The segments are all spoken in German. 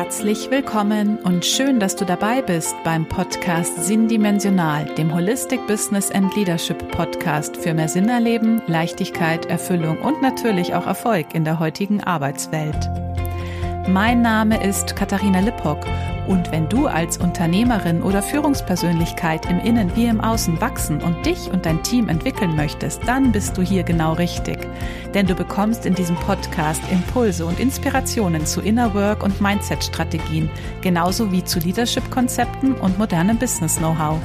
Herzlich willkommen und schön, dass du dabei bist beim Podcast Sinndimensional, dem Holistic Business and Leadership Podcast für mehr Sinn erleben, Leichtigkeit, Erfüllung und natürlich auch Erfolg in der heutigen Arbeitswelt. Mein Name ist Katharina Lippock und wenn du als Unternehmerin oder Führungspersönlichkeit im Innen wie im Außen wachsen und dich und dein Team entwickeln möchtest, dann bist du hier genau richtig. Denn du bekommst in diesem Podcast Impulse und Inspirationen zu Inner Work und Mindset-Strategien, genauso wie zu Leadership-Konzepten und modernem Business-Know-how.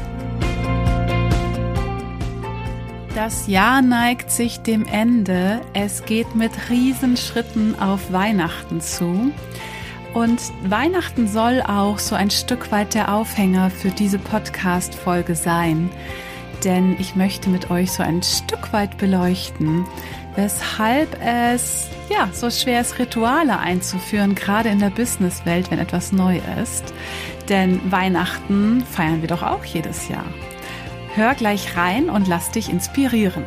Das Jahr neigt sich dem Ende. Es geht mit Riesenschritten auf Weihnachten zu. Und Weihnachten soll auch so ein Stück weit der Aufhänger für diese Podcast-Folge sein. Denn ich möchte mit euch so ein Stück weit beleuchten, weshalb es ja so schwer ist, Rituale einzuführen, gerade in der Businesswelt, wenn etwas neu ist. Denn Weihnachten feiern wir doch auch jedes Jahr. Hör gleich rein und lass dich inspirieren.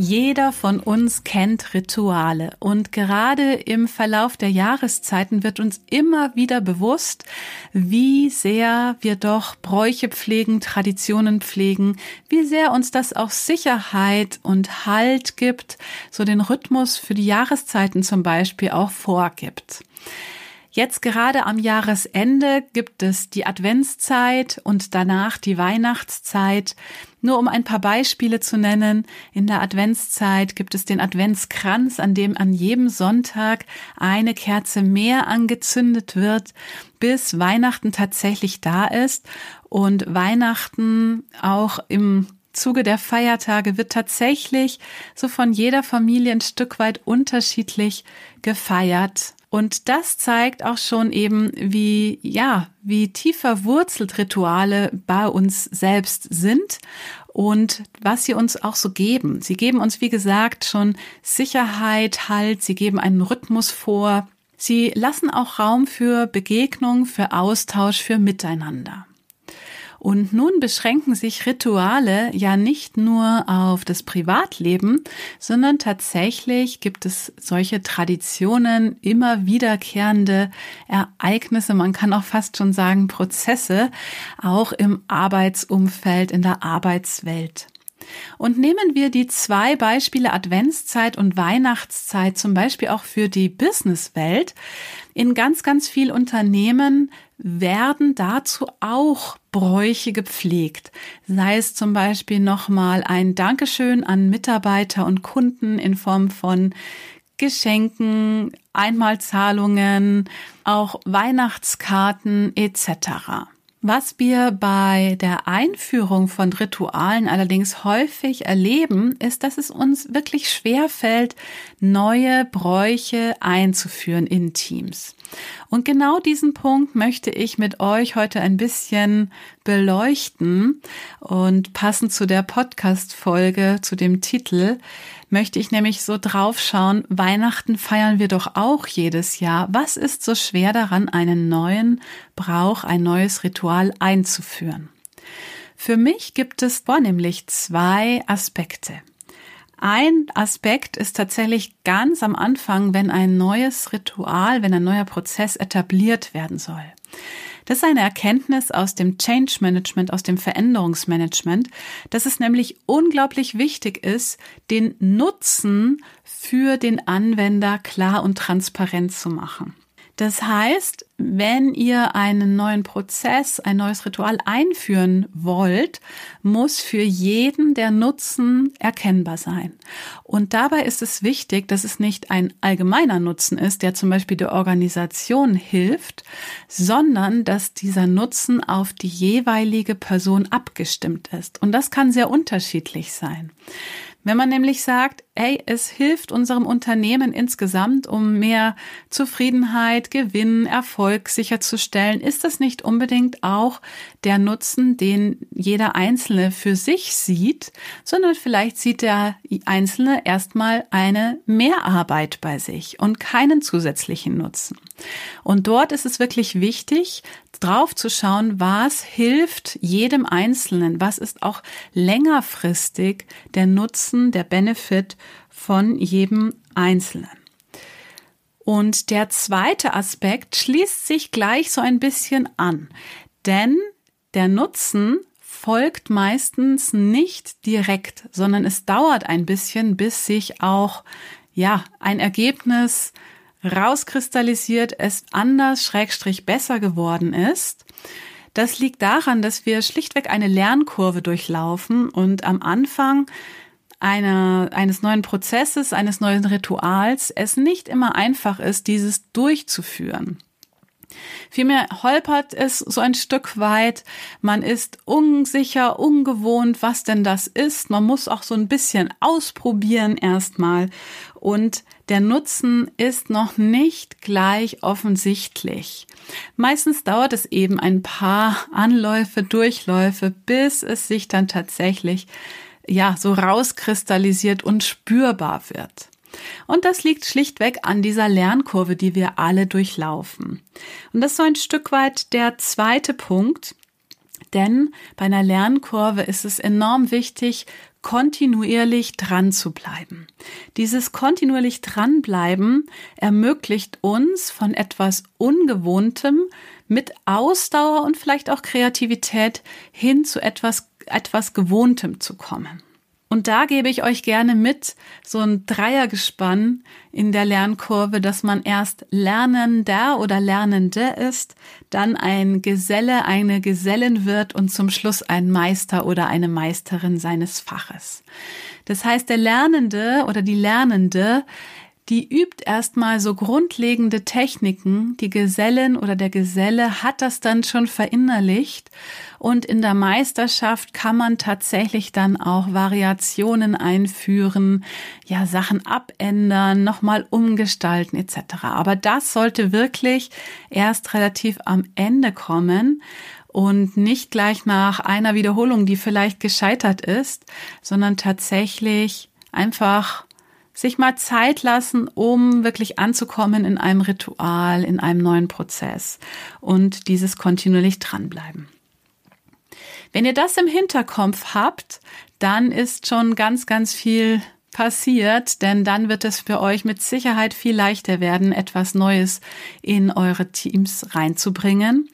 Jeder von uns kennt Rituale und gerade im Verlauf der Jahreszeiten wird uns immer wieder bewusst, wie sehr wir doch Bräuche pflegen, Traditionen pflegen, wie sehr uns das auch Sicherheit und Halt gibt, so den Rhythmus für die Jahreszeiten zum Beispiel auch vorgibt. Jetzt gerade am Jahresende gibt es die Adventszeit und danach die Weihnachtszeit. Nur um ein paar Beispiele zu nennen, in der Adventszeit gibt es den Adventskranz, an dem an jedem Sonntag eine Kerze mehr angezündet wird, bis Weihnachten tatsächlich da ist. Und Weihnachten auch im Zuge der Feiertage wird tatsächlich so von jeder Familie ein Stück weit unterschiedlich gefeiert und das zeigt auch schon eben, wie, ja, wie tief verwurzelt Rituale bei uns selbst sind und was sie uns auch so geben. Sie geben uns, wie gesagt, schon Sicherheit, Halt, sie geben einen Rhythmus vor. Sie lassen auch Raum für Begegnung, für Austausch, für Miteinander. Und nun beschränken sich Rituale ja nicht nur auf das Privatleben, sondern tatsächlich gibt es solche Traditionen, immer wiederkehrende Ereignisse, man kann auch fast schon sagen Prozesse, auch im Arbeitsumfeld, in der Arbeitswelt. Und nehmen wir die zwei Beispiele Adventszeit und Weihnachtszeit zum Beispiel auch für die Businesswelt. In ganz, ganz viel Unternehmen werden dazu auch Bräuche gepflegt. Sei es zum Beispiel nochmal ein Dankeschön an Mitarbeiter und Kunden in Form von Geschenken, Einmalzahlungen, auch Weihnachtskarten etc. Was wir bei der Einführung von Ritualen allerdings häufig erleben, ist, dass es uns wirklich schwer fällt, neue Bräuche einzuführen in Teams. Und genau diesen Punkt möchte ich mit euch heute ein bisschen beleuchten und passend zu der Podcast-Folge, zu dem Titel, möchte ich nämlich so draufschauen, Weihnachten feiern wir doch auch jedes Jahr. Was ist so schwer daran, einen neuen Brauch, ein neues Ritual einzuführen? Für mich gibt es vornehmlich zwei Aspekte. Ein Aspekt ist tatsächlich ganz am Anfang, wenn ein neues Ritual, wenn ein neuer Prozess etabliert werden soll. Das ist eine Erkenntnis aus dem Change Management, aus dem Veränderungsmanagement, dass es nämlich unglaublich wichtig ist, den Nutzen für den Anwender klar und transparent zu machen. Das heißt, wenn ihr einen neuen Prozess, ein neues Ritual einführen wollt, muss für jeden der Nutzen erkennbar sein. Und dabei ist es wichtig, dass es nicht ein allgemeiner Nutzen ist, der zum Beispiel der Organisation hilft, sondern dass dieser Nutzen auf die jeweilige Person abgestimmt ist. Und das kann sehr unterschiedlich sein. Wenn man nämlich sagt, hey, es hilft unserem Unternehmen insgesamt, um mehr Zufriedenheit, Gewinn, Erfolg sicherzustellen, ist das nicht unbedingt auch der Nutzen, den jeder Einzelne für sich sieht, sondern vielleicht sieht der Einzelne erstmal eine Mehrarbeit bei sich und keinen zusätzlichen Nutzen. Und dort ist es wirklich wichtig, drauf zu schauen, was hilft jedem Einzelnen, was ist auch längerfristig der Nutzen, der Benefit von jedem Einzelnen. Und der zweite Aspekt schließt sich gleich so ein bisschen an, denn der Nutzen folgt meistens nicht direkt, sondern es dauert ein bisschen, bis sich auch ja ein Ergebnis rauskristallisiert, es anders, schrägstrich besser geworden ist. Das liegt daran, dass wir schlichtweg eine Lernkurve durchlaufen und am Anfang einer, eines neuen Prozesses, eines neuen Rituals es nicht immer einfach ist, dieses durchzuführen. Vielmehr holpert es so ein Stück weit. Man ist unsicher, ungewohnt, was denn das ist. Man muss auch so ein bisschen ausprobieren erstmal. Und der Nutzen ist noch nicht gleich offensichtlich. Meistens dauert es eben ein paar Anläufe, Durchläufe, bis es sich dann tatsächlich ja so rauskristallisiert und spürbar wird. Und das liegt schlichtweg an dieser Lernkurve, die wir alle durchlaufen. Und das ist so ein Stück weit der zweite Punkt, denn bei einer Lernkurve ist es enorm wichtig, kontinuierlich dran zu bleiben. Dieses kontinuierlich dranbleiben ermöglicht uns von etwas Ungewohntem mit Ausdauer und vielleicht auch Kreativität hin zu etwas, etwas Gewohntem zu kommen. Und da gebe ich euch gerne mit, so ein Dreiergespann in der Lernkurve, dass man erst Lernender oder Lernende ist, dann ein Geselle, eine Gesellin wird und zum Schluss ein Meister oder eine Meisterin seines Faches. Das heißt, der Lernende oder die Lernende die übt erstmal so grundlegende Techniken. Die Gesellin oder der Geselle hat das dann schon verinnerlicht und in der Meisterschaft kann man tatsächlich dann auch Variationen einführen, ja, Sachen abändern, nochmal umgestalten etc. Aber das sollte wirklich erst relativ am Ende kommen und nicht gleich nach einer Wiederholung, die vielleicht gescheitert ist, sondern tatsächlich einfach sich mal Zeit lassen, um wirklich anzukommen in einem Ritual, in einem neuen Prozess und dieses kontinuierlich dranbleiben. Wenn ihr das im Hinterkopf habt, dann ist schon ganz, ganz viel passiert, denn dann wird es für euch mit Sicherheit viel leichter werden, etwas Neues in eure Teams reinzubringen.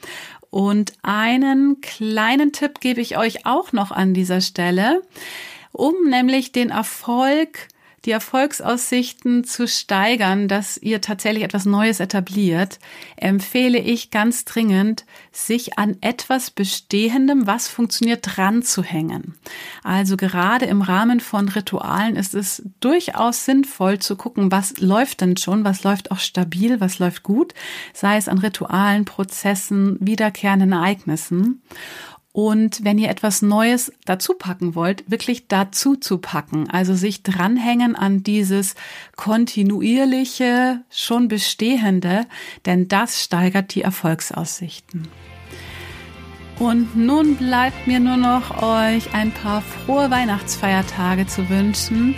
Und einen kleinen Tipp gebe ich euch auch noch an dieser Stelle, um nämlich den Erfolg die Erfolgsaussichten zu steigern, dass ihr tatsächlich etwas Neues etabliert, empfehle ich ganz dringend, sich an etwas Bestehendem, was funktioniert, dran zu hängen. Also gerade im Rahmen von Ritualen ist es durchaus sinnvoll zu gucken, was läuft denn schon, was läuft auch stabil, was läuft gut, sei es an Ritualen, Prozessen, wiederkehrenden Ereignissen. Und wenn ihr etwas Neues dazu packen wollt, wirklich dazu zu packen, also sich dranhängen an dieses kontinuierliche, schon bestehende, denn das steigert die Erfolgsaussichten. Und nun bleibt mir nur noch euch ein paar frohe Weihnachtsfeiertage zu wünschen.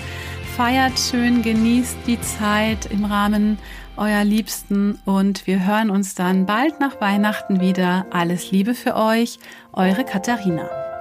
Feiert schön, genießt die Zeit im Rahmen euer Liebsten und wir hören uns dann bald nach Weihnachten wieder. Alles Liebe für euch, eure Katharina.